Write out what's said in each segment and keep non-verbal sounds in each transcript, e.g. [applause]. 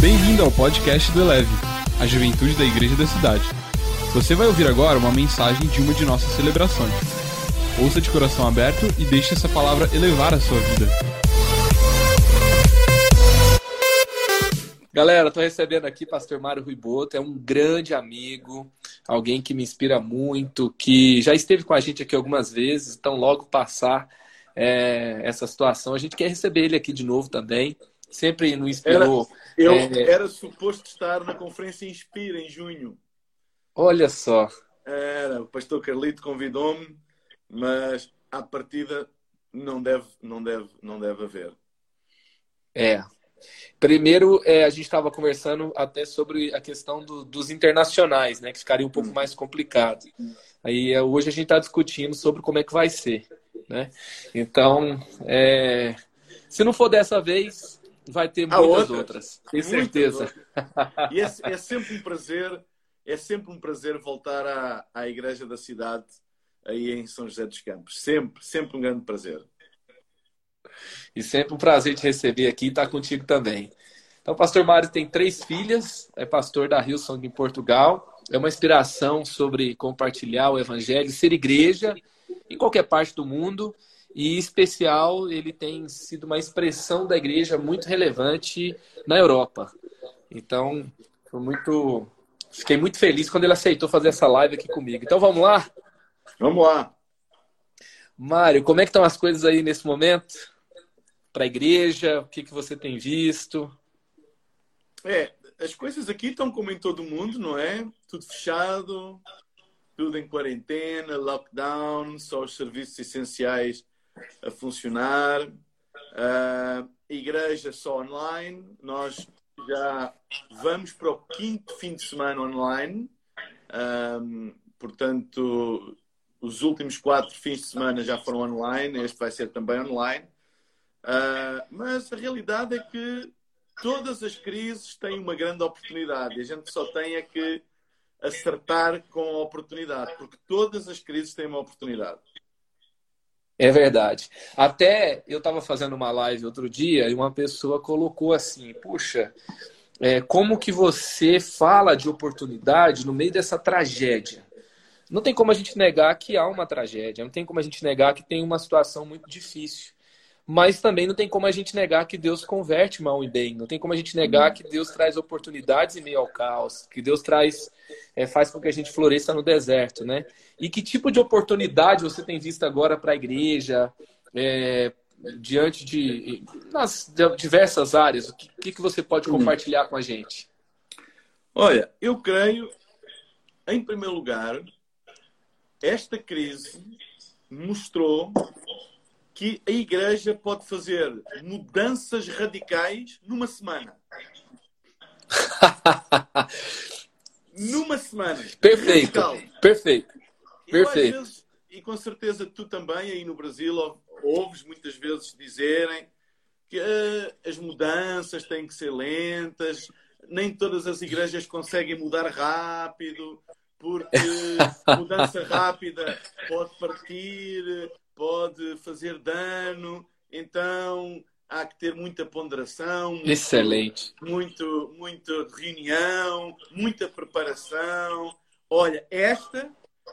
Bem-vindo ao podcast do Eleve, a juventude da igreja da cidade. Você vai ouvir agora uma mensagem de uma de nossas celebrações. Ouça de coração aberto e deixe essa palavra elevar a sua vida. Galera, estou recebendo aqui Pastor Mário Ruiboto, é um grande amigo, alguém que me inspira muito, que já esteve com a gente aqui algumas vezes, então logo passar é, essa situação, a gente quer receber ele aqui de novo também. Sempre nos inspirou. Era, eu é... era suposto estar na conferência Inspira em junho. Olha só. Era, o pastor Carlito convidou-me, mas à partida não deve, não deve, não deve haver. É. Primeiro, é, a gente estava conversando até sobre a questão do, dos internacionais, né? Que ficaria um pouco hum. mais complicado. Aí é, hoje a gente está discutindo sobre como é que vai ser, né? Então, é, se não for dessa vez, vai ter muitas outras, outras tenho certeza. Outras. E é, é, sempre um prazer, é sempre um prazer voltar à, à igreja da cidade aí em São José dos Campos. Sempre, sempre um grande prazer. E sempre um prazer te receber aqui e estar contigo também. Então, o pastor Mário tem três filhas, é pastor da Hillsong em Portugal. É uma inspiração sobre compartilhar o evangelho, ser igreja em qualquer parte do mundo. E, especial, ele tem sido uma expressão da igreja muito relevante na Europa. Então, muito, fiquei muito feliz quando ele aceitou fazer essa live aqui comigo. Então, vamos lá? Vamos lá. Mário, como é que estão as coisas aí nesse momento? Para a igreja, o que, que você tem visto? É, as coisas aqui estão como em todo mundo, não é? Tudo fechado, tudo em quarentena, lockdown, só os serviços essenciais a funcionar. Uh, igreja só online. Nós já vamos para o quinto fim de semana online. Um, portanto, os últimos quatro fins de semana já foram online. Este vai ser também online. Uh, mas a realidade é que todas as crises têm uma grande oportunidade. A gente só tem é que acertar com a oportunidade, porque todas as crises têm uma oportunidade. É verdade. Até eu estava fazendo uma live outro dia e uma pessoa colocou assim: puxa, é, como que você fala de oportunidade no meio dessa tragédia? Não tem como a gente negar que há uma tragédia, não tem como a gente negar que tem uma situação muito difícil. Mas também não tem como a gente negar que Deus converte mal em bem. Não tem como a gente negar que Deus traz oportunidades em meio ao caos, que Deus traz, é, faz com que a gente floresça no deserto, né? E que tipo de oportunidade você tem visto agora para a igreja, é, diante de nas diversas áreas? O que, que você pode compartilhar com a gente? Olha, eu creio, em primeiro lugar, esta crise mostrou que a igreja pode fazer mudanças radicais numa semana. [laughs] numa semana. Perfeito. Radical. Perfeito. Perfeito. Vezes, e com certeza tu também aí no Brasil ouves muitas vezes dizerem que uh, as mudanças têm que ser lentas, nem todas as igrejas conseguem mudar rápido, porque [laughs] mudança rápida pode partir, pode fazer dano, então há que ter muita ponderação. Muito, Excelente. Muito, muita reunião, muita preparação. Olha, esta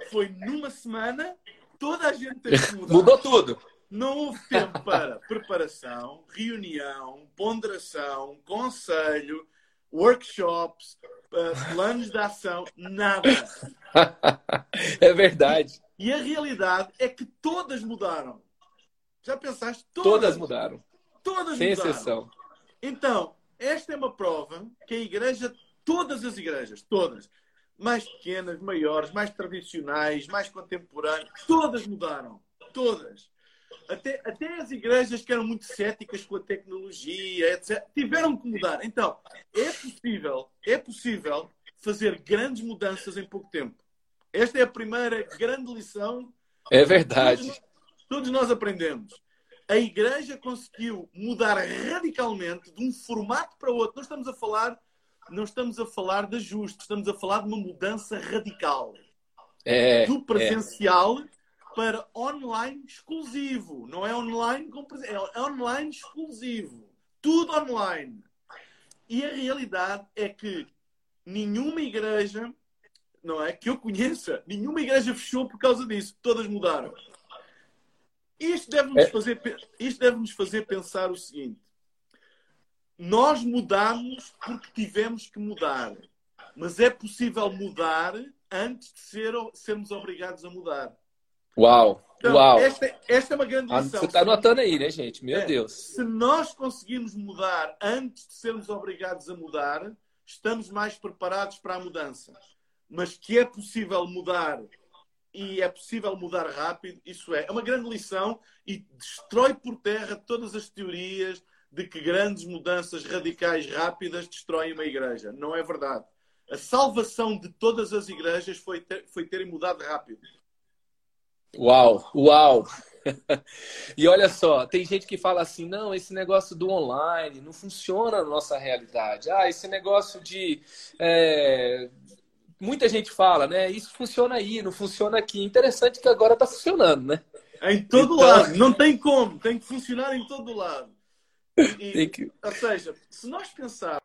foi numa semana, toda a gente teve que mudar. Mudou tudo. Não houve tempo [laughs] para preparação, reunião, ponderação, conselho, workshops, eh, planos de ação, nada. [laughs] É verdade. E a realidade é que todas mudaram. Já pensaste? Todas, todas mudaram. Todas Sem mudaram. exceção. Então, esta é uma prova que a igreja, todas as igrejas, todas, mais pequenas, maiores, mais tradicionais, mais contemporâneas, todas mudaram. Todas. Até, até as igrejas que eram muito céticas com a tecnologia, etc., tiveram que mudar. Então, é possível, é possível fazer grandes mudanças em pouco tempo. Esta é a primeira grande lição. É verdade. Todos, todos nós aprendemos. A igreja conseguiu mudar radicalmente de um formato para outro. Nós estamos a falar, não estamos a falar de ajuste, estamos a falar de uma mudança radical. É, do presencial é. para online exclusivo. Não é online com é online exclusivo. Tudo online. e a realidade é que nenhuma igreja, não é? Que eu conheça, nenhuma igreja fechou por causa disso. Todas mudaram. Isto deve-nos É. fazer, isto deve-nos fazer pensar o seguinte: nós mudamos porque tivemos que mudar, mas é possível mudar antes de ser, sermos obrigados a mudar. Uau, Então, uau. Esta, esta é uma grande Ah, lição. Você tá anotando aí, né, gente? Meu É. Deus. Se nós conseguirmos mudar antes de sermos obrigados a mudar, estamos mais preparados para a mudança. Mas que é possível mudar e é possível mudar rápido, isso é. É uma grande lição e destrói por terra todas as teorias de que grandes mudanças radicais rápidas destroem uma igreja. Não é verdade. A salvação de todas as igrejas foi, ter, foi terem mudado rápido. Uau, uau. [laughs] E olha só, tem gente que fala assim: não, esse negócio do online não funciona na nossa realidade. Ah, esse negócio de. é, Muita gente fala, né? Isso funciona aí, não funciona aqui. Interessante que agora está funcionando, né? Em todo Então- lado. Não tem como. Tem que funcionar em todo lado. E- [laughs] que... Ou seja, se nós pensarmos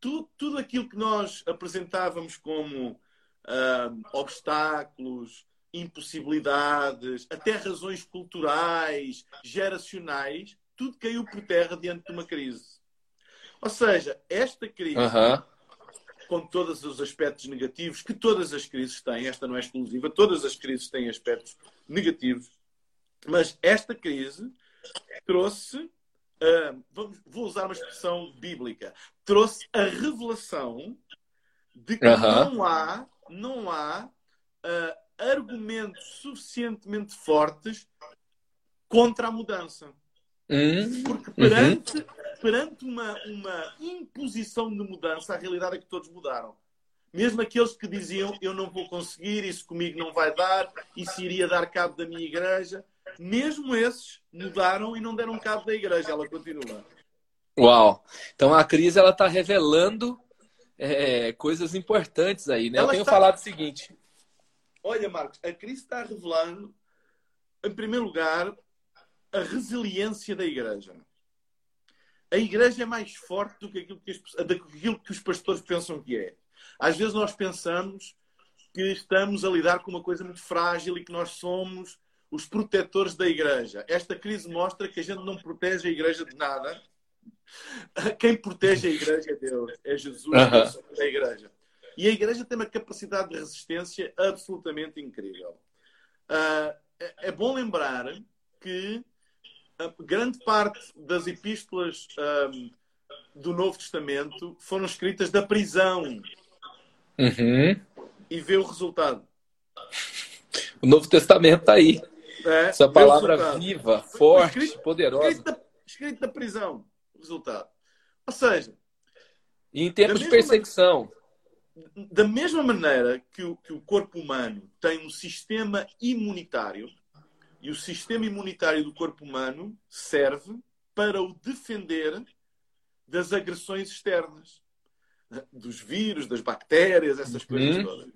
tudo, tudo aquilo que nós apresentávamos como ah, obstáculos, impossibilidades, até razões culturais, geracionais, tudo caiu por terra diante de uma crise. Ou seja, esta crise, Aham. Com todos os aspectos negativos que todas as crises têm, esta não é exclusiva, todas as crises têm aspectos negativos, mas esta crise trouxe, ah, vamos, vou usar uma expressão bíblica, trouxe a revelação de que Aham. não há, não há ah, argumentos suficientemente fortes contra a mudança. Hum, Porque perante, perante uma, uma imposição de mudança, a realidade é que todos mudaram. Mesmo aqueles que diziam eu não vou conseguir, isso comigo não vai dar, isso iria dar cabo da minha igreja, mesmo esses mudaram e não deram cabo da igreja, ela continua. Uau. Então a crise ela está revelando é, coisas importantes aí, né? Eu Ela tenho está- falado o seguinte. Olha, Marcos, a crise está revelando, em primeiro lugar, a resiliência da igreja. A igreja é mais forte do que aquilo que, as- que aquilo que os pastores pensam que é. Às vezes nós pensamos que estamos a lidar com uma coisa muito frágil e que nós somos os protetores da igreja. Esta crise mostra que a gente não protege a igreja de nada. Quem protege a igreja é Deus, é Jesus, Aham. é Senhor da igreja. E a igreja tem uma capacidade de resistência absolutamente incrível. Ah, é, bom lembrar que a grande parte das epístolas ahm, do Novo Testamento foram escritas da prisão Uhum. e vê o resultado. O Novo Testamento está aí. É, Essa palavra viva, forte, escrito- poderosa. Escrito da, escrito da prisão, o resultado. Ou seja, E em tempos Da de perseguição. da mesma maneira que o, que o corpo humano tem um sistema imunitário, e o sistema imunitário do corpo humano serve para o defender das agressões externas, dos vírus, das bactérias, essas coisas Uhum. todas.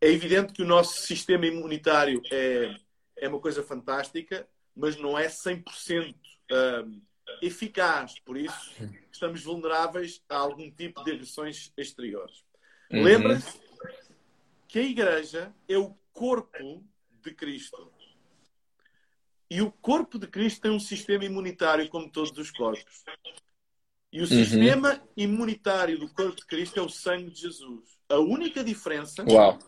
É evidente que o nosso sistema imunitário é, é uma coisa fantástica, mas não é 100% hum, eficaz. Por isso, estamos vulneráveis a algum tipo de agressões exteriores. Uhum. Lembra-se que a igreja é o corpo de Cristo. E o corpo de Cristo tem um sistema imunitário como todos os corpos. E o sistema imunitário do corpo de Cristo é o sangue de Jesus. A única diferença Uau.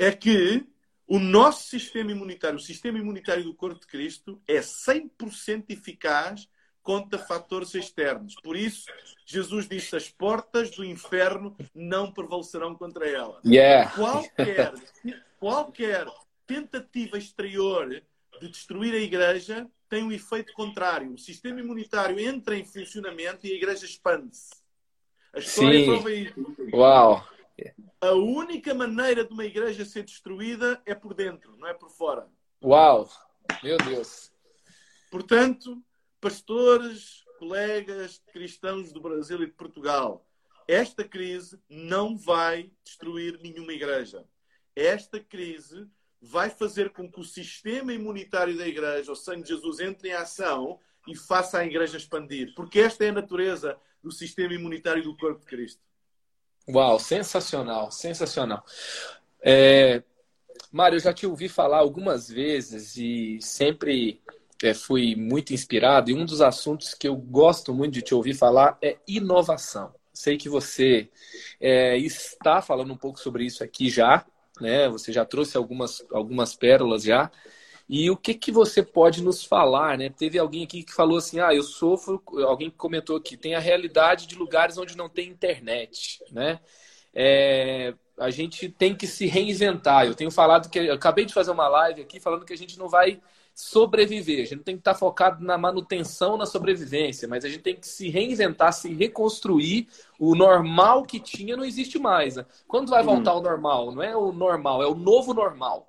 é que o nosso sistema imunitário, o sistema imunitário do corpo de Cristo, é 100% eficaz contra fatores externos. Por isso, Jesus disse: as portas do inferno não prevalecerão contra ela. Yeah. Qualquer, qualquer tentativa exterior de destruir a igreja tem um efeito contrário. O sistema imunitário entra em funcionamento e a igreja expande-se. A história Sim. prova isso. Uau. A única maneira de uma igreja ser destruída é por dentro, não é por fora. Uau. Meu Deus. Portanto, pastores, colegas cristãos do Brasil e de Portugal, esta crise não vai destruir nenhuma igreja. Esta crise vai fazer com que o sistema imunitário da igreja, o sangue de Jesus, entre em ação e faça a igreja expandir. Porque esta é a natureza do sistema imunitário do corpo de Cristo. Uau, sensacional, sensacional. É, Mário, eu já te ouvi falar algumas vezes e sempre é, fui muito inspirado. E um dos assuntos que eu gosto muito de te ouvir falar é inovação. Sei que você é, está falando um pouco sobre isso aqui já, né? Você já trouxe algumas, algumas pérolas já. E o que, que você pode nos falar, né? Teve alguém aqui que falou assim, ah, eu sofro, alguém comentou aqui, tem a realidade de lugares onde não tem internet, né? É, a gente tem que se reinventar. Eu tenho falado que, eu acabei de fazer uma live aqui falando que a gente não vai sobreviver. A gente não tem que estar focado na manutenção, na sobrevivência, mas a gente tem que se reinventar, se reconstruir. O normal que tinha não existe mais. Né? Quando vai voltar ao normal? Não é o normal, é o novo normal.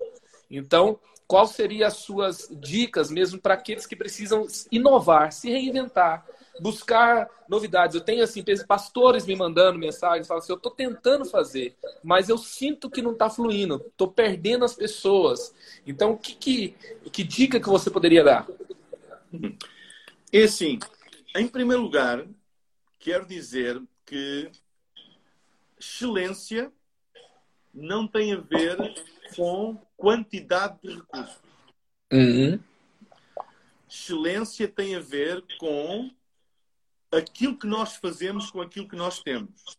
Então, quais seriam as suas dicas mesmo para aqueles que precisam inovar, se reinventar, buscar novidades. Eu tenho assim pastores me mandando mensagens, falam assim, eu estou tentando fazer, mas eu sinto que não está fluindo, estou perdendo as pessoas. Então, que, que, que dica que você poderia dar? É assim, em primeiro lugar, quero dizer que excelência não tem a ver com quantidade de recursos. Uhum. Excelência tem a ver com aquilo que nós fazemos com aquilo que nós temos.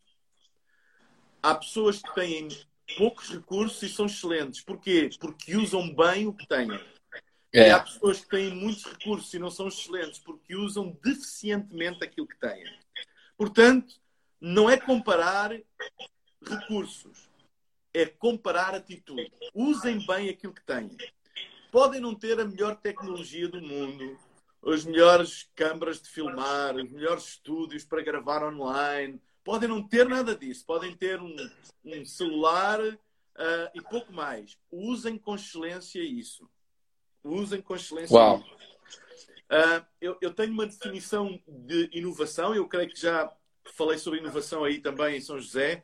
Há pessoas que têm poucos recursos e são excelentes. Porquê? Porque usam bem o que têm. É. E há pessoas que têm muitos recursos e não são excelentes porque usam deficientemente aquilo que têm. Portanto, não é comparar recursos, é comparar atitude. Usem bem aquilo que têm. Podem não ter a melhor tecnologia do mundo, as melhores câmaras de filmar, os melhores estúdios para gravar online. Podem não ter nada disso, podem ter um, um celular uh, e pouco mais. Usem com excelência isso. Usem com excelência Uau. isso. Uh, eu, eu, tenho uma definição de inovação, eu creio que já falei sobre inovação aí também em São José.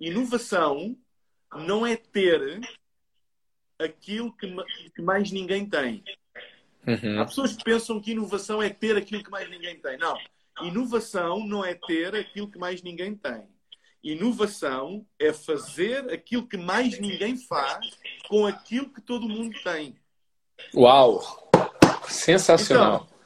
Inovação não é ter aquilo que, que mais ninguém tem. Uhum. Há pessoas que pensam que inovação é ter aquilo que mais ninguém tem. Não. Inovação não é ter aquilo que mais ninguém tem. Inovação é fazer aquilo que mais ninguém faz com aquilo que todo mundo tem. Uau! Sensacional. Então,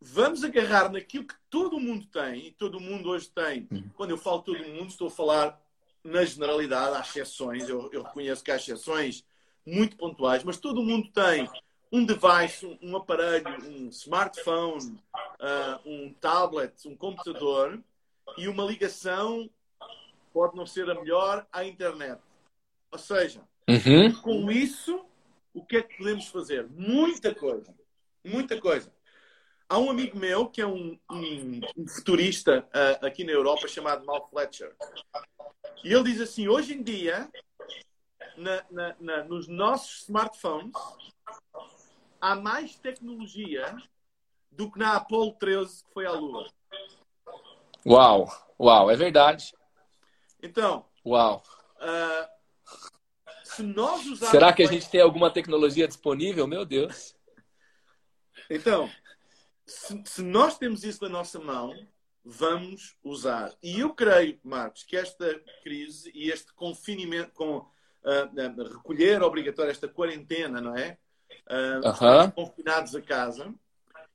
vamos agarrar naquilo que todo mundo tem, e todo mundo hoje tem. Uhum. Quando eu falo todo mundo, estou a falar na generalidade, há exceções, eu, eu reconheço que há exceções muito pontuais, mas todo mundo tem um device, um, um aparelho, um smartphone, uh, um tablet, um computador e uma ligação pode não ser a melhor à internet. Ou seja, uhum. com isso, o que é que podemos fazer? Muita coisa. Muita coisa. Há um amigo meu que é um, um, um futurista uh, aqui na Europa chamado Mal Fletcher. E ele diz assim: hoje em dia, na, na, na, nos nossos smartphones, há mais tecnologia do que na Apollo 13 que foi à Lua. Uau, uau, é verdade. Então, uau. Uh, se nós usarmos Será que a gente tem alguma tecnologia disponível? Meu Deus. Então, se, se nós temos isso na nossa mão, vamos usar. E eu creio, Marcos, que esta crise e este confinamento, com uh, uh, recolher obrigatório esta quarentena, não é? Uh, uh-huh. confinados a casa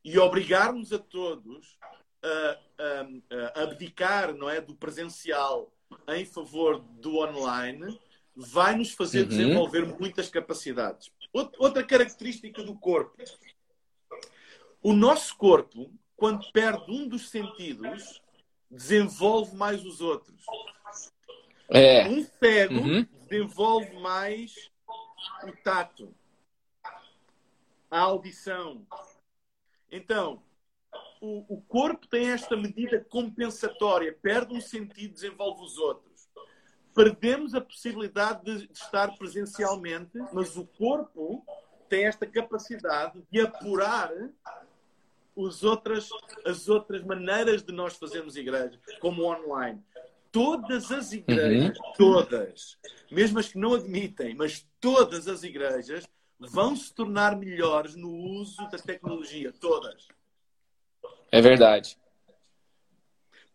e obrigarmos a todos a, a, a, abdicar não é, do presencial em favor do online vai nos fazer uhum. desenvolver muitas capacidades. Outra característica do corpo. O nosso corpo, quando perde um dos sentidos, desenvolve mais os outros. É. Um cego uhum. desenvolve mais o tato a audição. Então, o, o corpo tem esta medida compensatória, perde um sentido, desenvolve os outros. Perdemos a possibilidade de, de estar presencialmente, mas o corpo tem esta capacidade de apurar os outras, as outras maneiras de nós fazermos igreja, como online. Todas as igrejas, uhum. todas, mesmo as que não admitem, mas todas as igrejas vão se tornar melhores no uso da tecnologia, todas. É verdade.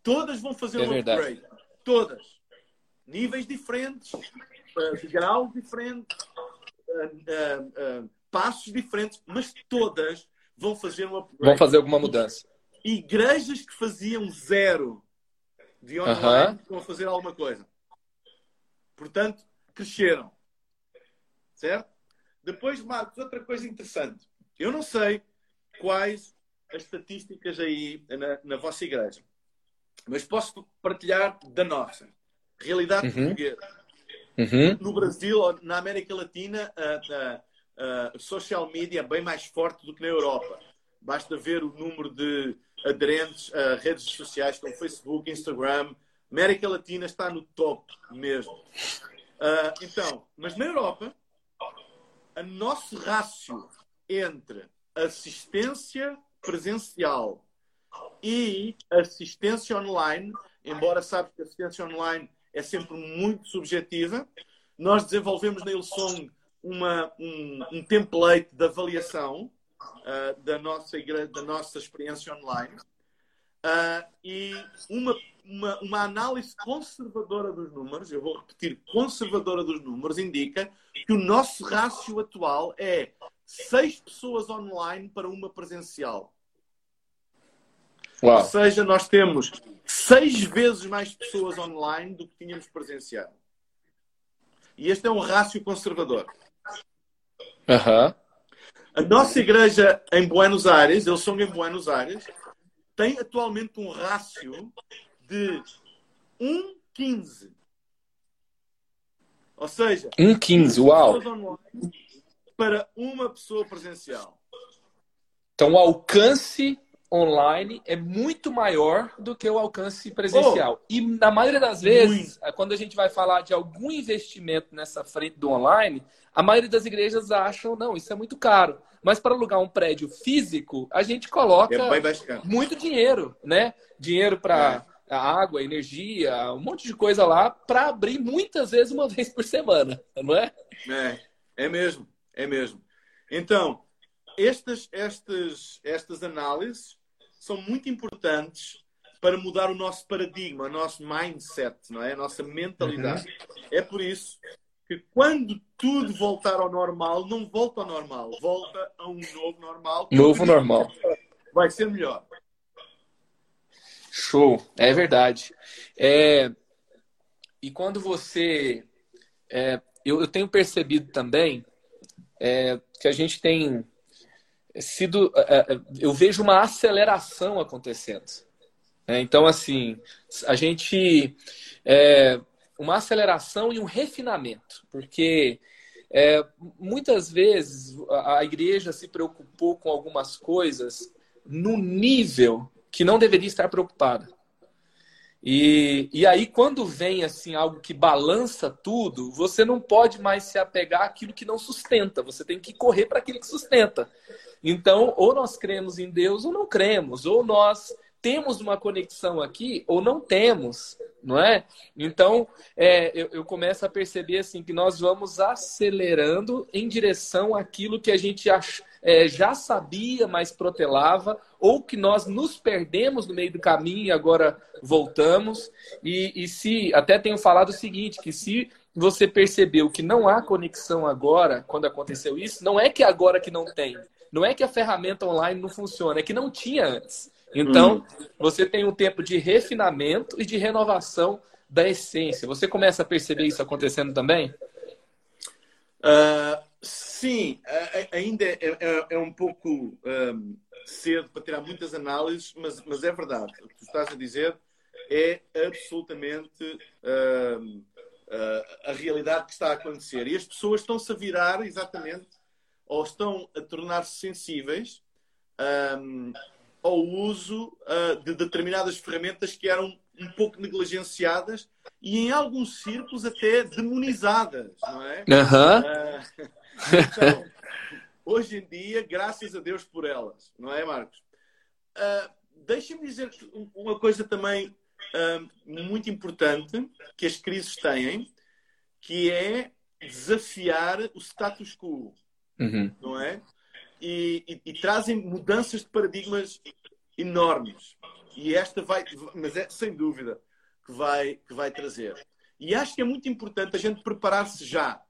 Todas vão fazer é um verdade. upgrade. Todas. Níveis diferentes, uh, graus diferentes, uh, uh, passos diferentes, mas todas vão fazer um upgrade. Vão fazer alguma mudança. Igrejas que faziam zero de online vão fazer alguma coisa. Portanto, cresceram. Certo? Depois, Marcos, outra coisa interessante. Eu não sei quais as estatísticas aí na, na vossa igreja, mas posso partilhar da nossa realidade Uhum. portuguesa. Uhum. No Brasil, na América Latina, a, a, a social media é bem mais forte do que na Europa. Basta ver o número de aderentes a redes sociais como Facebook, Instagram. América Latina está no top mesmo. Uh, então, mas na Europa, o nosso rácio entre assistência presencial e assistência online, embora sabes que assistência online é sempre muito subjetiva, nós desenvolvemos na Ilsong uma, um, um template de avaliação uh, da, nossa da nossa experiência online uh, e uma, uma, uma análise conservadora dos números, eu vou repetir, conservadora dos números, indica que o nosso rácio atual é seis pessoas online para uma presencial. Uau. Ou seja, nós temos seis vezes mais pessoas online do que tínhamos presencial. E este é um rácio conservador. Uhum. A nossa igreja em Buenos Aires, eles são em Buenos Aires, tem atualmente um rácio de 1,15. Ou seja, 1,15, uau! para uma pessoa presencial. Então o alcance online é muito maior do que o alcance presencial. e na maioria das vezes, quando a gente vai falar de algum investimento nessa frente do online, a maioria das igrejas acham, não, isso é muito caro. Mas para alugar um prédio físico, a gente coloca É muito dinheiro, né? Dinheiro para água, energia, um monte de coisa lá para abrir muitas vezes uma [laughs] vez por semana, não é? É, é mesmo, é mesmo. Então, estas, estas, estas análises são muito importantes para mudar o nosso paradigma, o nosso mindset, não é? A nossa mentalidade. É por isso que quando tudo voltar ao normal, não volta ao normal, volta a um novo normal. Novo normal. Vai ser melhor. Show, é verdade. É, e quando você. é, eu, eu tenho percebido também é, que a gente tem sido. é, é, eu vejo uma aceleração acontecendo. né? Então, assim, a gente. é, uma aceleração e um refinamento, porque muitas vezes a, a igreja se preocupou com algumas coisas no nível que não deveria estar preocupada. E, e aí, quando vem assim algo que balança tudo, você não pode mais se apegar àquilo que não sustenta. Você tem que correr para aquilo que sustenta. Então, ou nós cremos em Deus ou não cremos, ou nós temos uma conexão aqui ou não temos, não é? Então, é, eu, eu, começo a perceber assim que nós vamos acelerando em direção àquilo que a gente ach, é, já sabia, mas protelava, ou que nós nos perdemos no meio do caminho e agora voltamos. E, e se até tenho falado o seguinte, que se você percebeu que não há conexão agora, quando aconteceu isso, não é que agora que não tem, não é que a ferramenta online não funciona, é que não tinha antes. Então, você tem um tempo de refinamento e de renovação da essência. Você começa a perceber isso acontecendo também? Uh, sim, ainda é, é, é um pouco um, cedo para tirar muitas análises, mas, mas, é verdade. O que tu estás a dizer é absolutamente uh, a realidade que está a acontecer. E as pessoas estão-se a virar exatamente, ou estão a tornar-se sensíveis. Um, ao uso uh, de determinadas ferramentas que eram um pouco negligenciadas e em alguns círculos até demonizadas, não é? Uhum. Uh, então, hoje em dia, graças a Deus por elas, não é, Marcos? Uh, Deixa-me dizer uma coisa também muito importante que as crises têm, que é desafiar o status quo, uhum. não é? E, e, e, trazem mudanças de paradigmas enormes. E esta vai, mas é sem dúvida que vai, que vai trazer. E acho que é muito importante a gente preparar-se já.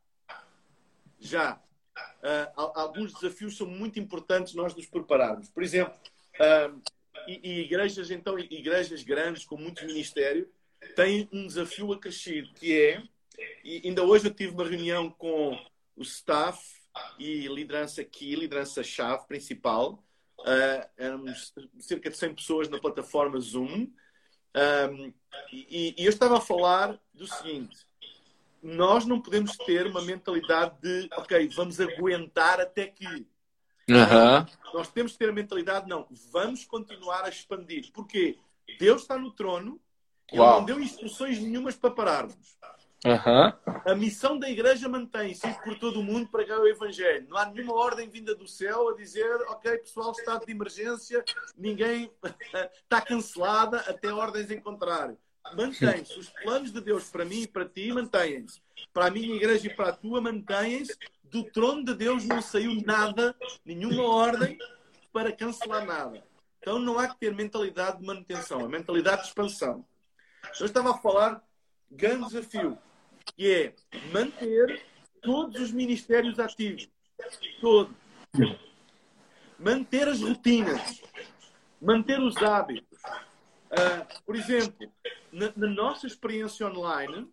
Já. Uh, alguns desafios são muito importantes nós nos prepararmos. Por exemplo, uh, e, e, igrejas, então, igrejas grandes com muito ministério, têm um desafio acrescido, que é, e ainda hoje eu tive uma reunião com o staff e liderança aqui, liderança-chave principal, uh, éramos cerca de 100 pessoas na plataforma Zoom, um, e, e eu estava a falar do seguinte: nós não podemos ter uma mentalidade de, ok, vamos aguentar até que. Uhum. Nós temos que ter a mentalidade, não, vamos continuar a expandir. Porquê? Deus está no trono e Ele não deu instruções nenhumas para pararmos. Uhum. A missão da igreja mantém-se por todo o mundo para o Evangelho. Não há nenhuma ordem vinda do céu a dizer, ok, pessoal, estado de emergência, ninguém [laughs] está cancelada até ordens em contrário. Mantém-se. Os planos de Deus para mim e para ti mantêm-se. Para a minha igreja e para a tua mantêm-se. Do trono de Deus não saiu nada, nenhuma ordem para cancelar nada. Então não há que ter mentalidade de manutenção, a mentalidade de expansão. Eu estava a falar grande desafio que é manter todos os ministérios ativos. Todos. Manter as rotinas. Manter os hábitos. Uh, por exemplo, na, na, nossa experiência online,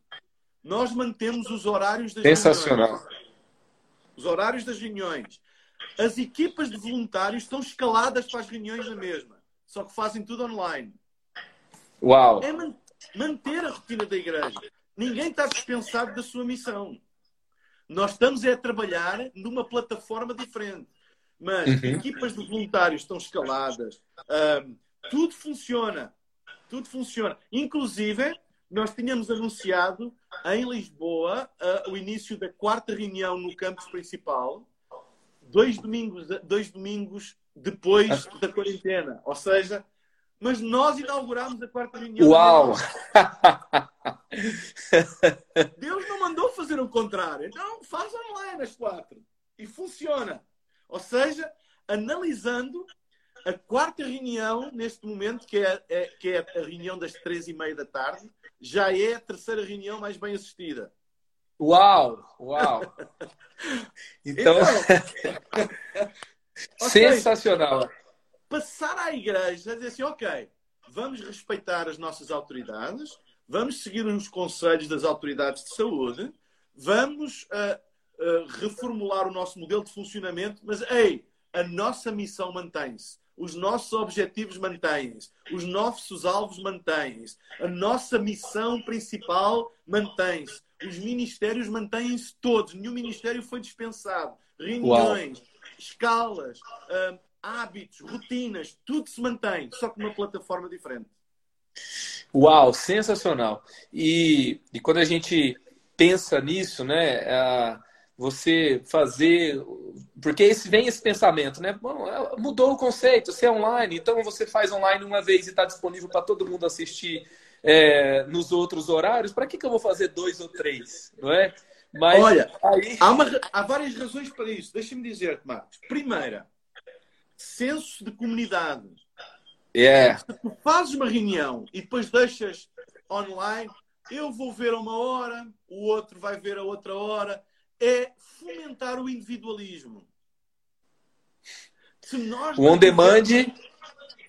nós mantemos os horários das Sensacional. reuniões. Os horários das reuniões. As equipas de voluntários estão escaladas para as reuniões na mesma, só que fazem tudo online. Uau! É man manter a rotina da igreja. Ninguém está dispensado da sua missão. Nós estamos é a trabalhar numa plataforma diferente. Mas uhum. equipas de voluntários estão escaladas. Um, tudo funciona. Tudo funciona. Inclusive, nós tínhamos anunciado em Lisboa uh, o início da quarta reunião no campus principal, dois domingos, dois domingos depois da quarentena. Ou seja, mas nós inauguramos a quarta reunião. Uau! Deus não mandou fazer o contrário. Então faz online as quatro. E funciona. Ou seja, analisando a quarta reunião, neste momento, que é, é, que é a reunião das três e meia da tarde, já é a terceira reunião mais bem assistida. Uau! Uau! [laughs] Então, então [laughs] sensacional passar à igreja a dizer assim, ok, vamos respeitar as nossas autoridades, vamos seguir os conselhos das autoridades de saúde, vamos uh, uh, reformular o nosso modelo de funcionamento, mas, ei, a nossa missão mantém-se. Os nossos objetivos mantêm-se. Os nossos alvos mantêm-se. A nossa missão principal mantém-se. Os ministérios mantêm-se todos. Nenhum ministério foi dispensado. Reuniões, Uau. escalas, uh, hábitos, rotinas, tudo se mantém, só que numa plataforma diferente. Uau, sensacional! E, e quando a gente pensa nisso, né, é, você fazer. Porque esse, vem esse pensamento, né? Bom, é, mudou o conceito, você é online, então você faz online uma vez e está disponível para todo mundo assistir é, nos outros horários, para que, que eu vou fazer dois ou três, não é? Mas Olha, aí... há, uma, há várias razões para isso. Deixa-me dizer, Marcos. Primeira, senso de comunidade. Yeah. Se tu fazes uma reunião e depois deixas online, eu vou ver a uma hora, o outro vai ver a outra hora, é fomentar o individualismo. Se nós o on demand.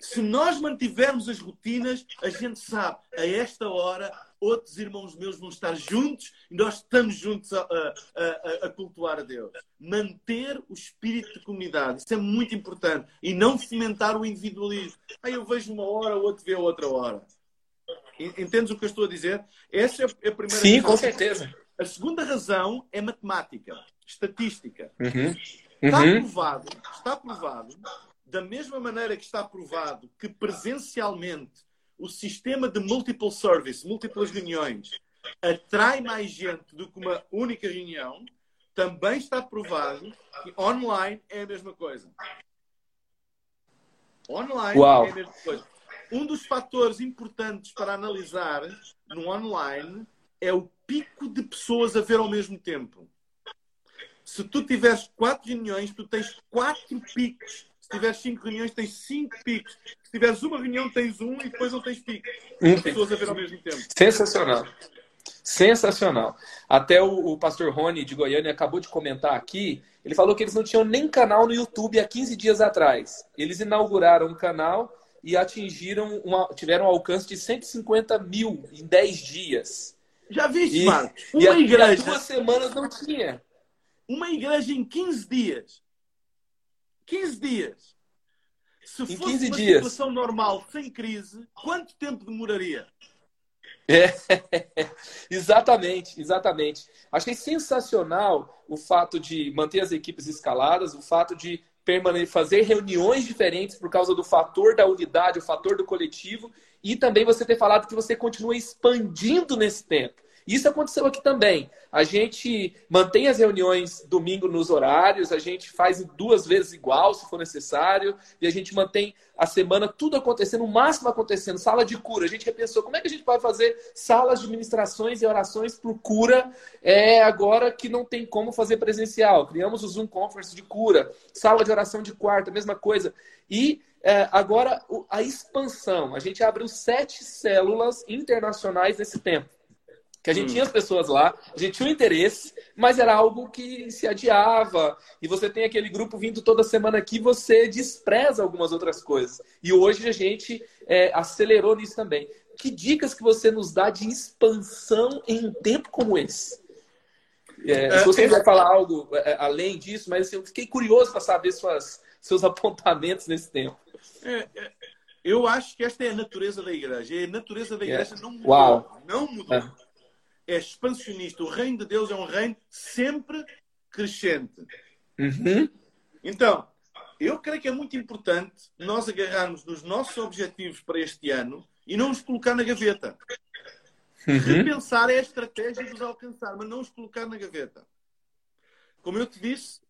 Se nós mantivermos as rotinas, a gente sabe, a esta hora outros irmãos meus vão estar juntos e nós estamos juntos a, a, a, a, cultuar a Deus. Manter o espírito de comunidade, isso é muito importante. E não fomentar o individualismo. Aí eu vejo uma hora, o outro vê a outra hora. Entendes o que eu estou a dizer? Essa é a primeira Sim, com certeza. A segunda razão é matemática, estatística. Uhum. Está uhum. provado, está provado, da mesma maneira que está provado que presencialmente o sistema de multiple service, múltiplas reuniões, atrai mais gente do que uma única reunião, também está provado que online é a mesma coisa. Online Uau. é a mesma coisa. Um dos fatores importantes para analisar no online é o pico de pessoas a ver ao mesmo tempo. Se tu tiveres quatro reuniões, tu tens quatro picos tiveres cinco reuniões, tens cinco picos. Se tiveres uma reunião, tens um e depois não tens pico. Um pessoas a ver ao mesmo tempo. Sensacional. Sensacional. Até o, o, pastor Rony de Goiânia acabou de comentar aqui. Ele falou que eles não tinham nem canal no YouTube há 15 dias atrás. Eles inauguraram um canal e atingiram uma, tiveram um alcance de 150 mil em 10 dias. Já viste, Marcos? Uma e igreja. duas semanas não tinha. Uma igreja em 15 dias. 15 dias. Se em fosse uma dias. situação normal, sem crise, quanto tempo demoraria? É, [laughs] exatamente, exatamente. Achei sensacional o fato de manter as equipes escaladas, o fato de fazer reuniões diferentes por causa do fator da unidade, o fator do coletivo, e também você ter falado que você continua expandindo nesse tempo. Isso aconteceu aqui também. A gente mantém as reuniões domingo nos horários, a gente faz duas vezes igual, se for necessário, e a gente mantém a semana tudo acontecendo, o máximo acontecendo, sala de cura. A gente repensou como é que a gente pode fazer salas de ministrações e orações por cura é, agora que não tem como fazer presencial. Criamos o Zoom Conference de cura, sala de oração de quarta, mesma coisa. E é, agora a expansão. A gente abriu sete células internacionais nesse tempo. Que a gente hum. tinha as pessoas lá, a gente tinha um interesse, mas era algo que se adiava. E você tem aquele grupo vindo toda semana aqui, você despreza algumas outras coisas. E hoje a gente é, acelerou nisso também. Que dicas que você nos dá de expansão em um tempo como esse? É, é se você quiser falar algo é, além disso, mas assim, eu fiquei curioso para saber suas, seus apontamentos nesse tempo. É, é, eu acho que esta é a natureza da igreja. E a natureza da igreja não mudou. Uau. Não mudou é expansionista. O reino de Deus é um reino sempre crescente. Uhum. Então, eu creio que é muito importante nós agarrarmos nos nossos objetivos para este ano e não os colocar na gaveta. Uhum. Repensar é a estratégia de os alcançar, mas não os colocar na gaveta. Como eu te disse,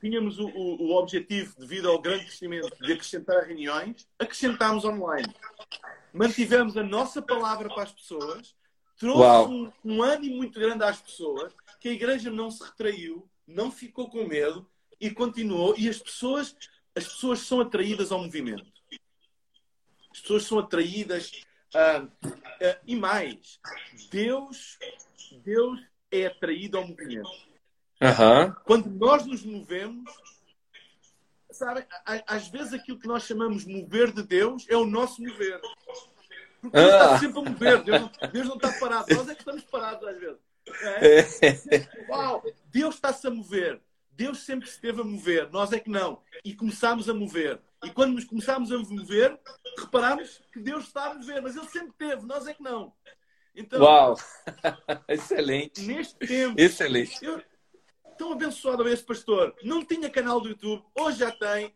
tínhamos o, o, o, objetivo, devido ao grande crescimento, de acrescentar reuniões, acrescentámos online. Mantivemos a nossa palavra para as pessoas trouxe um, um, ânimo muito grande às pessoas, que a igreja não se retraiu, não ficou com medo e continuou. E as pessoas, as pessoas são atraídas ao movimento. As pessoas são atraídas uh, uh, e mais, Deus, Deus é atraído ao movimento. Uhum. Quando nós nos movemos, sabe, às vezes aquilo que nós chamamos mover de Deus é o nosso mover. Porque Deus está ah. sempre a mover, Deus não, Deus não está parado. Nós é que estamos parados às vezes. É? Uau, Deus está-se a mover. Deus sempre esteve a mover, nós é que não. E começámos a mover. E quando nos começámos a mover, reparámos que Deus está a mover, mas Ele sempre teve, nós é que não. Então, Uau! [laughs] Excelente. Neste tempo, Excelente. Eu, tão abençoado a esse pastor. Não tinha canal do YouTube, hoje já tem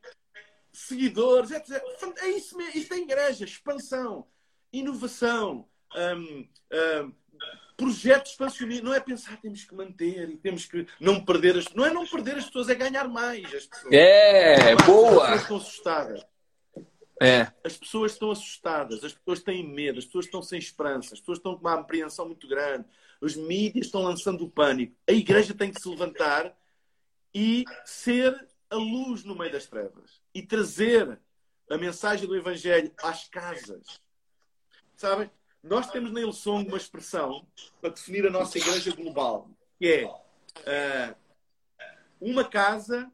seguidores, etc. É isso mesmo, isto é igreja, expansão inovação, um, um, projetos expansionistas. Não é pensar temos que manter e temos que não perder as Não é não perder as pessoas, é ganhar mais as pessoas. É, boa! As pessoas estão assustadas. É. As pessoas estão assustadas, as pessoas têm medo, as pessoas estão sem esperança, as pessoas estão com uma apreensão muito grande, os mídias estão lançando o pânico. A igreja tem que se levantar e ser a luz no meio das trevas e trazer a mensagem do Evangelho às casas. Sabem? Nós temos na Ilsong uma expressão para definir a nossa igreja global, que é uh, uma casa,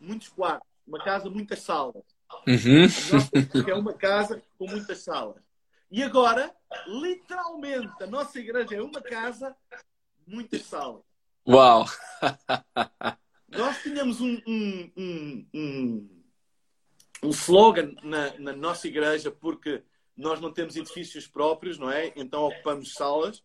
muitos quartos, uma casa, muitas salas. Uhum. que é uma casa com muitas salas. E agora, literalmente, a nossa igreja é uma casa, muitas salas. Uau! [laughs] Nós tínhamos um, um, um, um, um slogan na, na nossa igreja, porque nós não temos edifícios próprios, não é? Então ocupamos salas.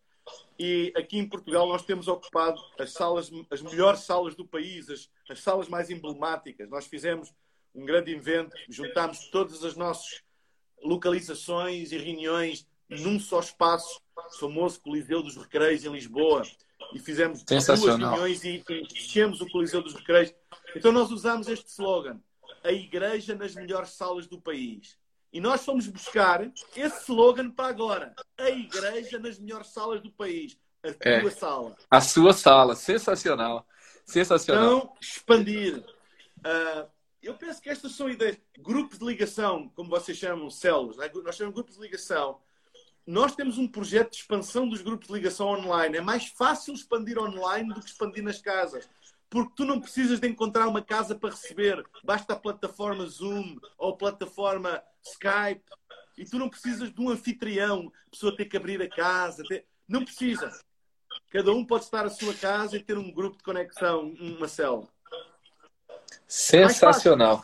E aqui em Portugal nós temos ocupado as salas, as melhores salas do país, as, as salas mais emblemáticas. Nós fizemos um grande evento, juntámos todas as nossas localizações e reuniões num só espaço, o famoso Coliseu dos Recreios em Lisboa. E fizemos duas reuniões e enchemos o Coliseu dos Recreios. Então nós usamos este slogan: a igreja nas melhores salas do país. E nós fomos buscar esse slogan para agora. A igreja nas melhores salas do país. A é, tua sala. A sua sala. Sensacional. Sensacional. Então, expandir. Uh, eu penso que estas são ideias. Grupos de ligação, como vocês chamam, células, né? nós chamamos grupos de ligação. Nós temos um projeto de expansão dos grupos de ligação online. É mais fácil expandir online do que expandir nas casas. Porque tu não precisas de encontrar uma casa para receber. Basta a plataforma Zoom ou a plataforma Skype. E tu não precisas de um anfitrião, a pessoa ter que abrir a casa. Ter... Não precisa. Cada um pode estar à sua casa e ter um grupo de conexão, uma célula. Sensacional.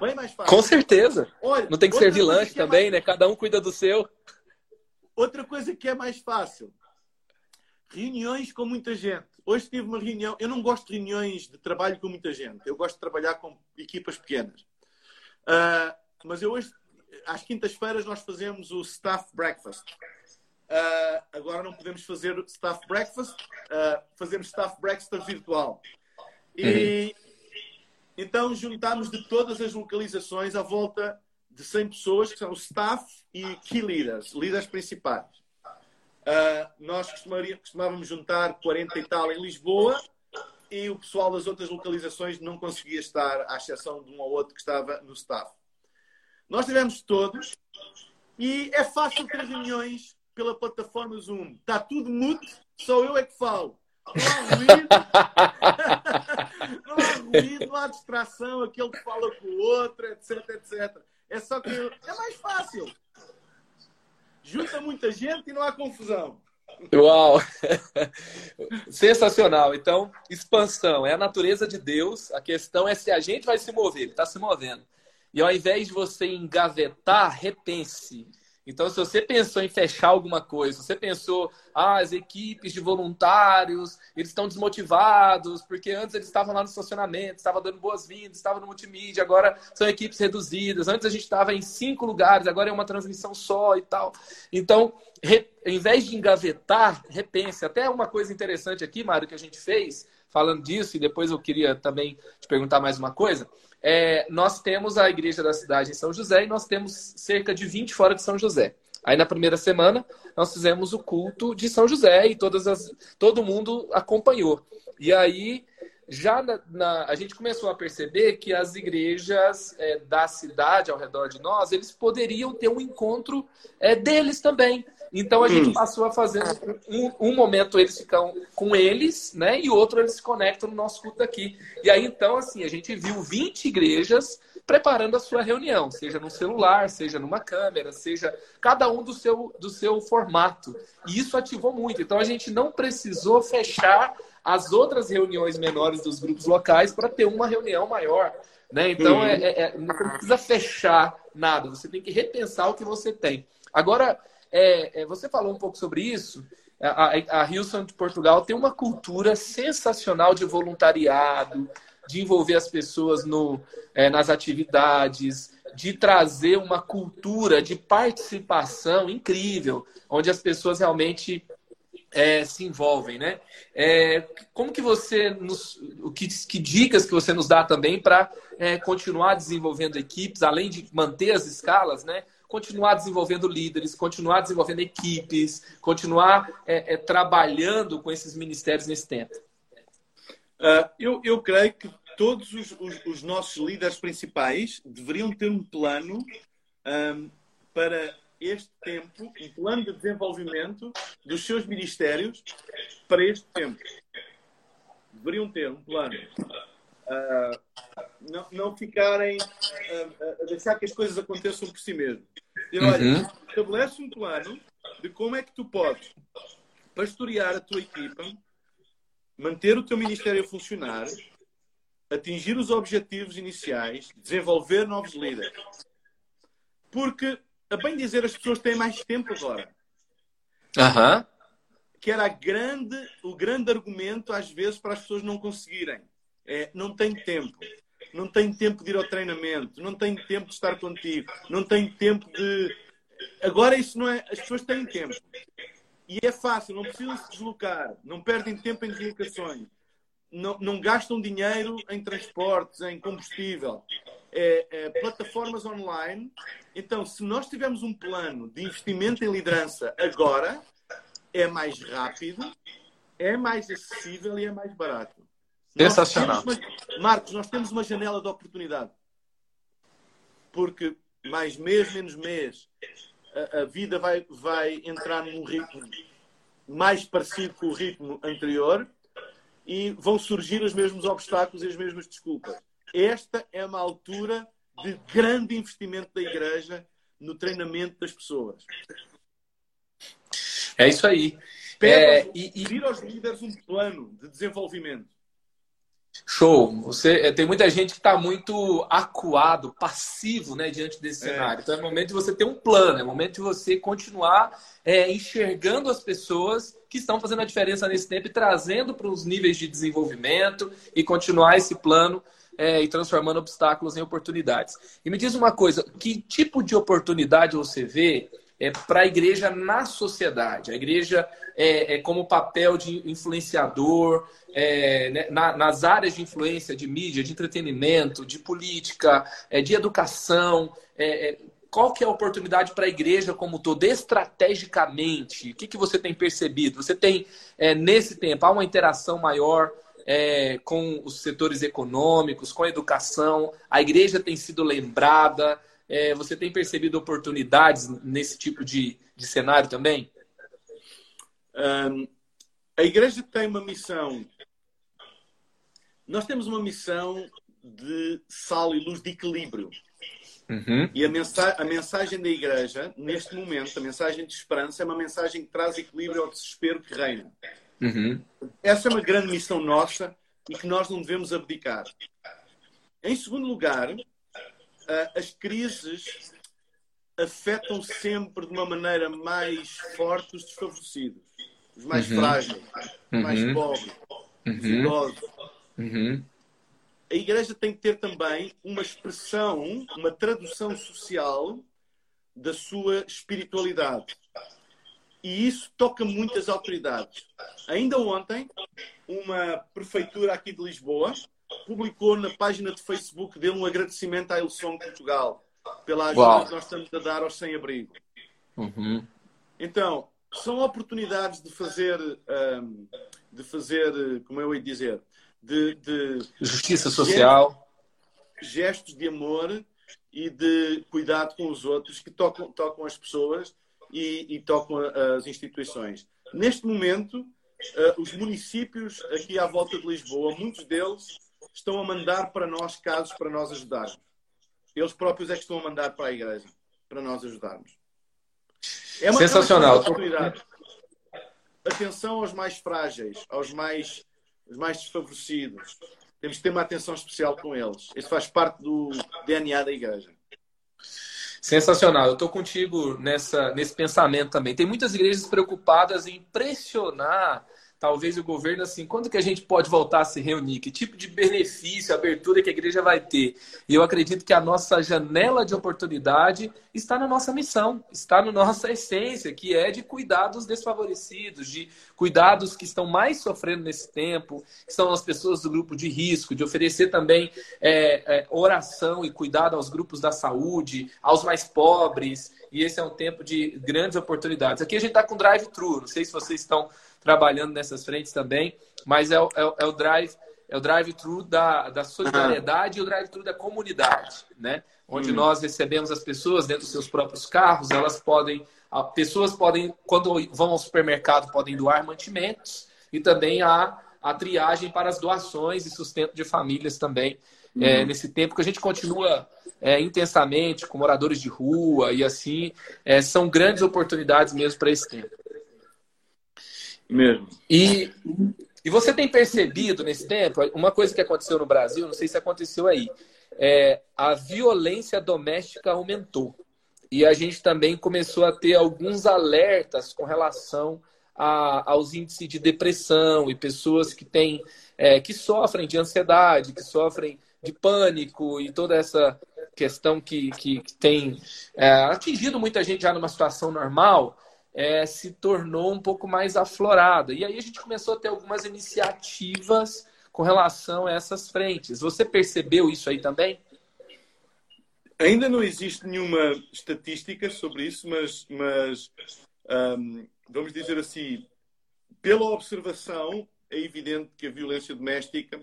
Bem mais fácil. Com certeza. Olha, não tem que servir lanche que é também, mais... né? Cada um cuida do seu. Outra coisa que é mais fácil. Reuniões com muita gente. Hoje tive uma reunião. Eu não gosto de reuniões de trabalho com muita gente. Eu gosto de trabalhar com equipas pequenas. Uh, mas eu hoje, às quintas-feiras, nós fazemos o staff breakfast. Uh, agora não podemos fazer staff breakfast, uh, fazemos staff breakfast virtual. E uhum. Então juntámos de todas as localizações à volta de 100 pessoas, que são staff e key leaders, líderes principais. Uh, nós costumávamos juntar 40 e tal em Lisboa e o pessoal das outras localizações não conseguia estar, à exceção de um ou outro que estava no staff. Nós tivemos todos e é fácil ter reuniões pela plataforma Zoom. Está tudo mudo, só eu é que falo. [laughs] não há ruído, não há distração, aquele que fala com o outro, etc, etc. É só que é mais fácil. Junta muita gente e não há confusão. Uau! [laughs] Sensacional. Então, expansão é a natureza de Deus. A questão é se a gente vai se mover. Ele está se movendo. E ao invés de você engavetar, repense. Então, se você pensou em fechar alguma coisa, você pensou, ah, as equipes de voluntários, eles estão desmotivados, porque antes eles estavam lá no estacionamento, estavam dando boas-vindas, estavam no multimídia, agora são equipes reduzidas. Antes a gente estava em cinco lugares, agora é uma transmissão só e tal. Então, re... ao invés de engavetar, repense. Até uma coisa interessante aqui, Mário, que a gente fez, falando disso, e depois eu queria também te perguntar mais uma coisa é, nós temos a igreja da cidade em São José e nós temos cerca de 20 fora de São José. Aí na primeira semana nós fizemos o culto de São José e todas as, todo mundo acompanhou. E aí já na, na, a gente começou a perceber que as igrejas é, da cidade ao redor de nós eles poderiam ter um encontro é, deles também. Então a gente hum. passou a fazer um, um, momento eles ficam com eles, né? E outro eles se conectam no nosso culto aqui. E aí então assim, a gente viu 20 igrejas preparando a sua reunião, seja no celular, seja numa câmera, seja cada um do seu do seu formato. E isso ativou muito. Então a gente não precisou fechar as outras reuniões menores dos grupos locais para ter uma reunião maior. Né? Então, uhum. é, é, é, não precisa fechar nada, você tem que repensar o que você tem. Agora, é, é, você falou um pouco sobre isso. A, a Hilson de Portugal tem uma cultura sensacional de voluntariado, de envolver as pessoas no, é, nas atividades, de trazer uma cultura de participação incrível, onde as pessoas realmente é, se envolvem, né? É, como que você nos, o que, que, dicas que você nos dá também para é, continuar desenvolvendo equipes, além de manter as escalas, né? Continuar desenvolvendo líderes, continuar desenvolvendo equipes, continuar é, é, trabalhando com esses ministérios nesse tempo? Uh, eu, eu creio que todos os, os, os, nossos líderes principais deveriam ter um plano um, para este tempo, um plano de desenvolvimento dos seus ministérios para este tempo. Deveriam ter um plano. Uh, não, não ficarem uh, a deixar que as coisas aconteçam por si mesmo. E olha, uhum. estabelece um plano de como é que tu podes pastorear a tua equipa, manter o teu ministério a funcionar, atingir os objetivos iniciais, desenvolver novos líderes. Porque, a bem dizer, as pessoas têm mais tempo agora. Uhum. Que era grande, o grande argumento, às vezes, para as pessoas não conseguirem. É, não tem tempo. Não tem tempo de ir ao treinamento. Não tem tempo de estar contigo. Não tem tempo de. Agora, isso não é. As pessoas têm tempo. E é fácil, não precisam se deslocar. Não perdem tempo em deslocações. Não, não gastam dinheiro em transportes, em combustível. É, é, plataformas online. Então, se nós tivermos um plano de investimento em liderança agora, é mais rápido, é mais acessível e é mais barato. Sensacional. Uma, Marcos, nós temos uma janela de oportunidade. Porque mais mês, menos mês, a, a vida vai, vai entrar num ritmo mais parecido com o ritmo anterior e vão surgir os mesmos obstáculos e as mesmas desculpas. Esta é uma altura de grande investimento da Igreja no treinamento das pessoas. É isso aí. Pede é, e, e... aos líderes um plano de desenvolvimento. Show. Você é, tem muita gente que está muito acuado, passivo, né, diante desse é. cenário. Então é momento de você ter um plano, é momento de você continuar é, enxergando as pessoas que estão fazendo a diferença nesse tempo e trazendo para os níveis de desenvolvimento e continuar esse plano é, e transformando obstáculos em oportunidades. E me diz uma coisa: que tipo de oportunidade você vê é, para a igreja na sociedade? A igreja é, é como papel de influenciador é, né, na, nas áreas de influência de mídia, de entretenimento, de política, é, de educação. É, é, qual que é a oportunidade para a igreja como todo, estrategicamente? O que, que você tem percebido? Você tem, nesse tempo, há uma interação maior é, com os setores econômicos, com a educação. A igreja tem sido lembrada. É, você tem percebido oportunidades nesse tipo de, de cenário também? Um, a igreja tem uma missão. Nós temos uma missão de sal e luz de equilíbrio. Uhum. E a, mensa a mensagem da igreja, neste momento, a mensagem de esperança, é uma mensagem que traz equilíbrio ao desespero que reina. Uhum. Essa é uma grande missão nossa e que nós não devemos abdicar. Em segundo lugar, as crises afetam sempre de uma maneira mais forte os desfavorecidos, os mais uhum. frágeis, os mais uhum. pobres, os uhum. idosos. Uhum. A igreja tem que ter também uma expressão, uma tradução social da sua espiritualidade. E isso toca muitas autoridades. Ainda ontem, uma prefeitura aqui de Lisboa publicou na página de Facebook dele um agradecimento à Ilson Portugal pela ajuda Uau. que nós estamos a dar aos sem-abrigo. Uhum. Então, são oportunidades de fazer, um, de fazer, como eu ia dizer, de, de justiça social, gestos de amor e de cuidado com os outros que tocam, tocam as pessoas e, e tocam as instituições. Neste momento, uh, os municípios aqui à volta de Lisboa, muitos deles estão a mandar para nós casos para nós ajudarmos. Eles próprios é que estão a mandar para a igreja para nós ajudarmos. É uma Sensacional. oportunidade. Atenção aos mais frágeis, aos mais, os mais desfavorecidos. Temos que ter uma atenção especial com eles. Isso faz parte do DNA da igreja. Sensacional. Eu estou contigo nessa, nesse pensamento também. Tem muitas igrejas preocupadas em pressionar talvez o governo, assim, quando que a gente pode voltar a se reunir? Que tipo de benefício, abertura que a igreja vai ter? E eu acredito que a nossa janela de oportunidade está na nossa missão, está na nossa essência, que é de cuidar dos desfavorecidos, de cuidar dos que estão mais sofrendo nesse tempo, que são as pessoas do grupo de risco, de oferecer também é, é, oração e cuidado aos grupos da saúde, aos mais pobres. E esse é um tempo de grandes oportunidades. Aqui a gente está com drive-thru, não sei se vocês estão trabalhando nessas frentes também, mas é é é o drive é o drive-thru da, da solidariedade e o drive-thru da comunidade, né? Onde uhum. nós recebemos as pessoas dentro dos seus próprios carros, elas podem, pessoas podem, quando vão ao supermercado, podem doar mantimentos e também há a triagem para as doações e sustento de famílias também. É, uhum. É, nesse tempo que a gente continua é, intensamente com moradores de rua e assim, é, são grandes oportunidades mesmo para esse tempo. Mesmo. E, e você tem percebido nesse tempo, uma coisa que aconteceu no Brasil, não sei se aconteceu aí, é, a violência doméstica aumentou. E a gente também começou a ter alguns alertas com relação a, aos índices de depressão e pessoas que têm, é, que sofrem de ansiedade, que sofrem de pânico e toda essa questão que, que, que tem é, atingido muita gente já numa situação normal é, se tornou um pouco mais aflorada. E aí a gente começou a ter algumas iniciativas com relação a essas frentes. Você percebeu isso aí também? Ainda não existe nenhuma estatística sobre isso, mas, mas um, vamos dizer assim, pela observação, é evidente que a violência doméstica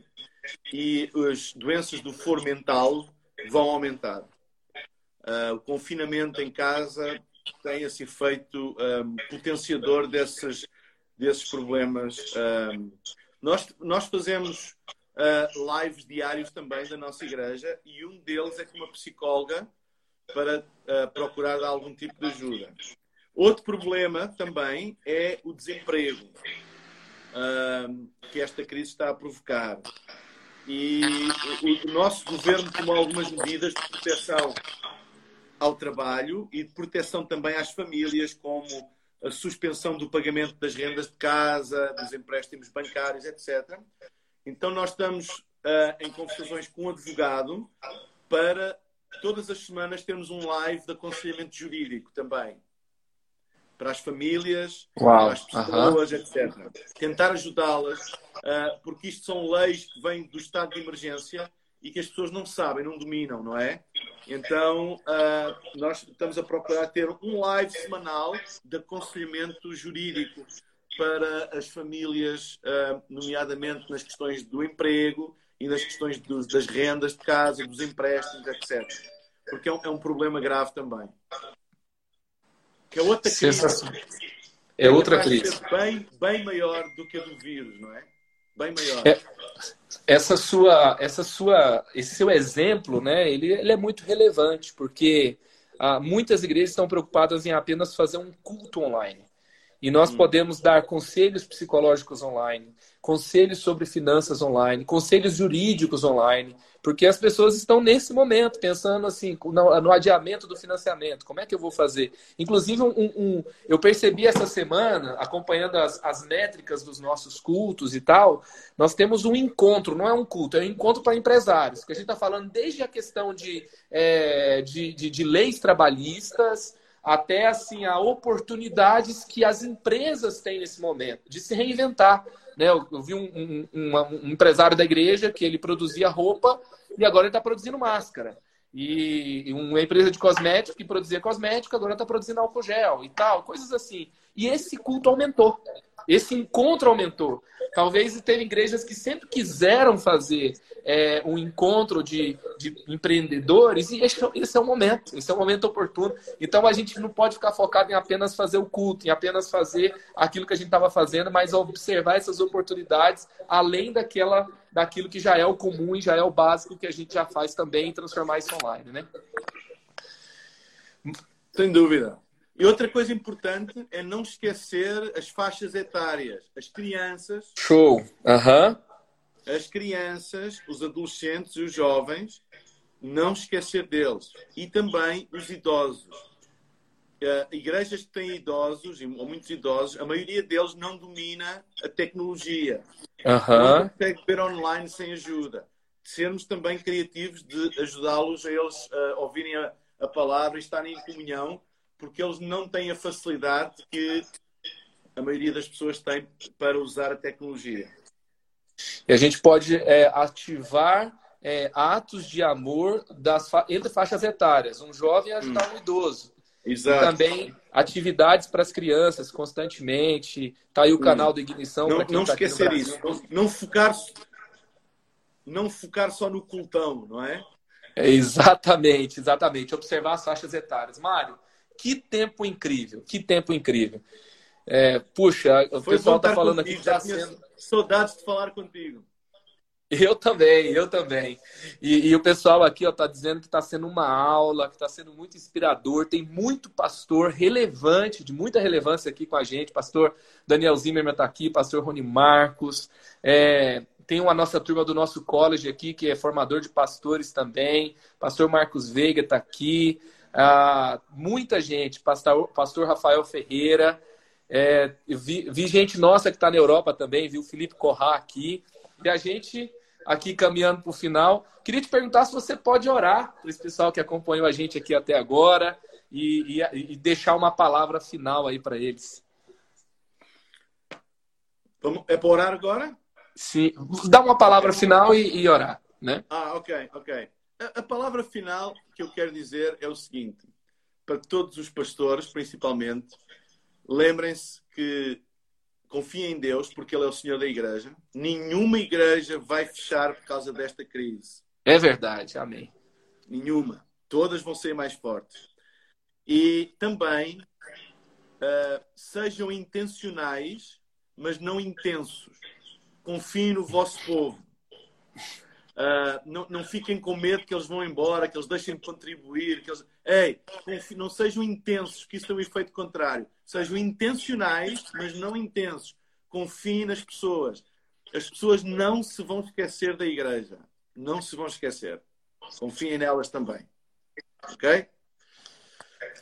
e as doenças do foro mental vão aumentar. Uh, o confinamento em casa tem esse efeito um, potenciador desses, desses problemas. Um, nós, nós fazemos uh, lives diários também da nossa igreja e um deles é com uma psicóloga para uh, procurar algum tipo de ajuda. Outro problema também é o desemprego uh, que esta crise está a provocar. E o, o nosso governo tomou algumas medidas de proteção ao trabalho e de proteção também às famílias, como a suspensão do pagamento das rendas de casa, dos empréstimos bancários, etc. Então, nós estamos uh, em conversações com um advogado para todas as semanas termos um live de aconselhamento jurídico também. Para as famílias, Uau. para as pessoas, etc. Tentar ajudá-las, uh, porque isto são leis que vêm do estado de emergência e que as pessoas não sabem, não dominam, não é? Então, uh, nós estamos a procurar ter um live semanal de aconselhamento jurídico para as famílias, uh, nomeadamente nas questões do emprego e nas questões dos, das rendas de casa, dos empréstimos, etc. Porque é um, é um problema grave também. Que é outra crise. É outra crise. Bem, bem maior do que a do vírus, não é? Bem maior. É, essa sua, essa sua, esse seu exemplo, né? Ele, ele é muito relevante porque ah, muitas igrejas estão preocupadas em apenas fazer um culto online. E nós hum. podemos dar conselhos psicológicos online, conselhos sobre finanças online, conselhos jurídicos online, porque as pessoas estão nesse momento pensando assim no, no adiamento do financiamento. Como é que eu vou fazer? Inclusive, um, um, eu percebi essa semana, acompanhando as, as métricas dos nossos cultos e tal, nós temos um encontro, não é um culto, é um encontro para empresários, que a gente está falando desde a questão de, é, de, de, de leis trabalhistas até assim a oportunidades que as empresas têm nesse momento de se reinventar. Né? Eu, eu vi um, um, um, empresário da igreja que ele produzia roupa e agora ele está produzindo máscara. E uma empresa de cosméticos que produzia cosmético agora está produzindo álcool gel e tal, coisas assim. E esse culto aumentou. Esse encontro aumentou. Talvez teve igrejas que sempre quiseram fazer é, um encontro de, de empreendedores e esse, esse, é o momento, esse é o momento oportuno. Então a gente não pode ficar focado em apenas fazer o culto, em apenas fazer aquilo que a gente estava fazendo, mas observar essas oportunidades além daquela, daquilo que já é o comum e já é o básico que a gente já faz também transformar isso online, né? Sem dúvida. E outra coisa importante é não esquecer as faixas etárias. As crianças. Show! Uhum. As crianças, os adolescentes e os jovens, não esquecer deles. E também os idosos. Uh, igrejas que têm idosos, ou muitos idosos, a maioria deles não domina a tecnologia. Uhum. Não consegue ver online sem ajuda. Sermos também criativos de ajudá-los a eles uh, ouvirem a, a palavra e estarem em comunhão porque eles não têm a facilidade que a maioria das pessoas tem para usar a tecnologia. E a gente pode é, ativar é, atos de amor das fa entre faixas etárias. Um jovem ajudar hum. um idoso. Exato. E também atividades para as crianças constantemente. Tá aí o hum. canal do Ignição. Não, não tá esquecer isso. Não, não, focar, não focar só no cultão, não é? é? Exatamente, exatamente. Observar as faixas etárias. Mário, que tempo incrível, que tempo incrível. É, puxa, o Foi pessoal está falando contigo, aqui que está sendo. Saudades de falar contigo. Eu também, eu também. E, e o pessoal aqui está dizendo que está sendo uma aula, que está sendo muito inspirador. Tem muito pastor relevante, de muita relevância aqui com a gente. Pastor Daniel Zimmermann está aqui, pastor Rony Marcos. É, tem a nossa turma do nosso college aqui, que é formador de pastores também. Pastor Marcos Veiga está aqui. Ah, muita gente, pastor, pastor Rafael Ferreira, é, vi, vi, gente nossa que está na Europa também, viu? Felipe Corrá aqui. E a gente aqui caminhando para o final. Queria te perguntar se você pode orar para esse pessoal que acompanhou a gente aqui até agora e, e, e deixar uma palavra final aí para eles. Vamos, é para orar agora? Sim. Dá uma palavra final e, e orar, né? Ah, ok, ok. A, palavra final que eu quero dizer é o seguinte: para todos os pastores, principalmente, lembrem-se que confia em Deus, porque Ele é o Senhor da igreja. Nenhuma igreja vai fechar por causa desta crise. É verdade, amém. Nenhuma. Todas vão ser mais fortes. E também uh, sejam intencionais, mas não intensos. Confiem no vosso povo. Uh, não, não fiquem com medo que eles vão embora, que eles deixem de contribuir. Que eles... Ei, não sejam intensos, que isso tem um efeito contrário. Sejam intencionais, mas não intensos. Confiem nas pessoas. As pessoas não se vão esquecer da igreja. Não se vão esquecer. Confiem nelas também. Ok?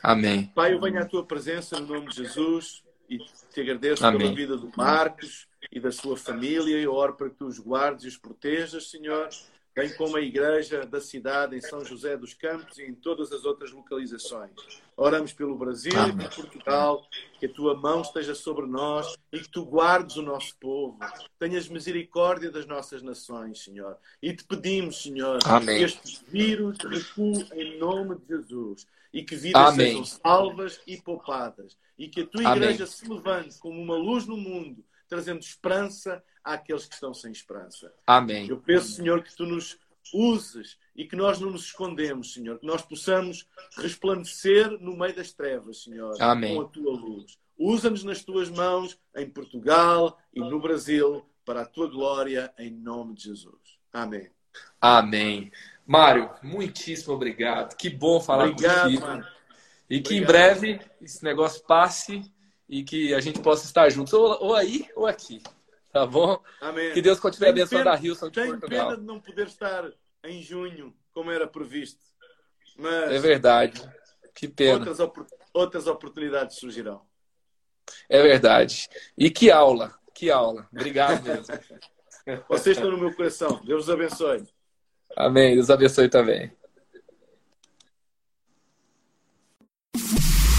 Amém. Pai, eu venho à tua presença no nome de Jesus e te agradeço Amém. pela vida do Marcos e da sua família. Eu oro para que tu os guardes e os protejas, Senhor, bem como a igreja da cidade em São José dos Campos e em todas as outras localizações. Oramos pelo Brasil Amém. e por Portugal, que a tua mão esteja sobre nós e que tu guardes o nosso povo. Tenhas misericórdia das nossas nações, Senhor. E te pedimos, Senhor, Amém. que este vírus recue em nome de Jesus e que vidas Amém. sejam salvas e poupadas e que a tua igreja se levante como uma luz no mundo, trazendo esperança àqueles que estão sem esperança. Amém. Eu peço, Senhor, que tu nos uses e que nós não nos escondemos, Senhor, que nós possamos resplandecer no meio das trevas, Senhor, Amém. com a tua luz. Usa-nos nas tuas mãos em Portugal e no Brasil para a tua glória, em nome de Jesus. Amém. Amém. Mário, muitíssimo obrigado. Que bom falar obrigado, contigo. Mano. E obrigado. que em breve esse negócio passe e que a gente possa estar juntos, ou, ou aí ou aqui. Tá bom? Amém. Que Deus continue abençoando a Rilson de Tenho Portugal. pena de não poder estar em junho, como era previsto. Mas é verdade. Que pena. Outras, op outras oportunidades surgirão. É verdade. E que aula, que aula. Obrigado mesmo. Vocês estão no meu coração. Deus os abençoe. Amém. Deus abençoe também.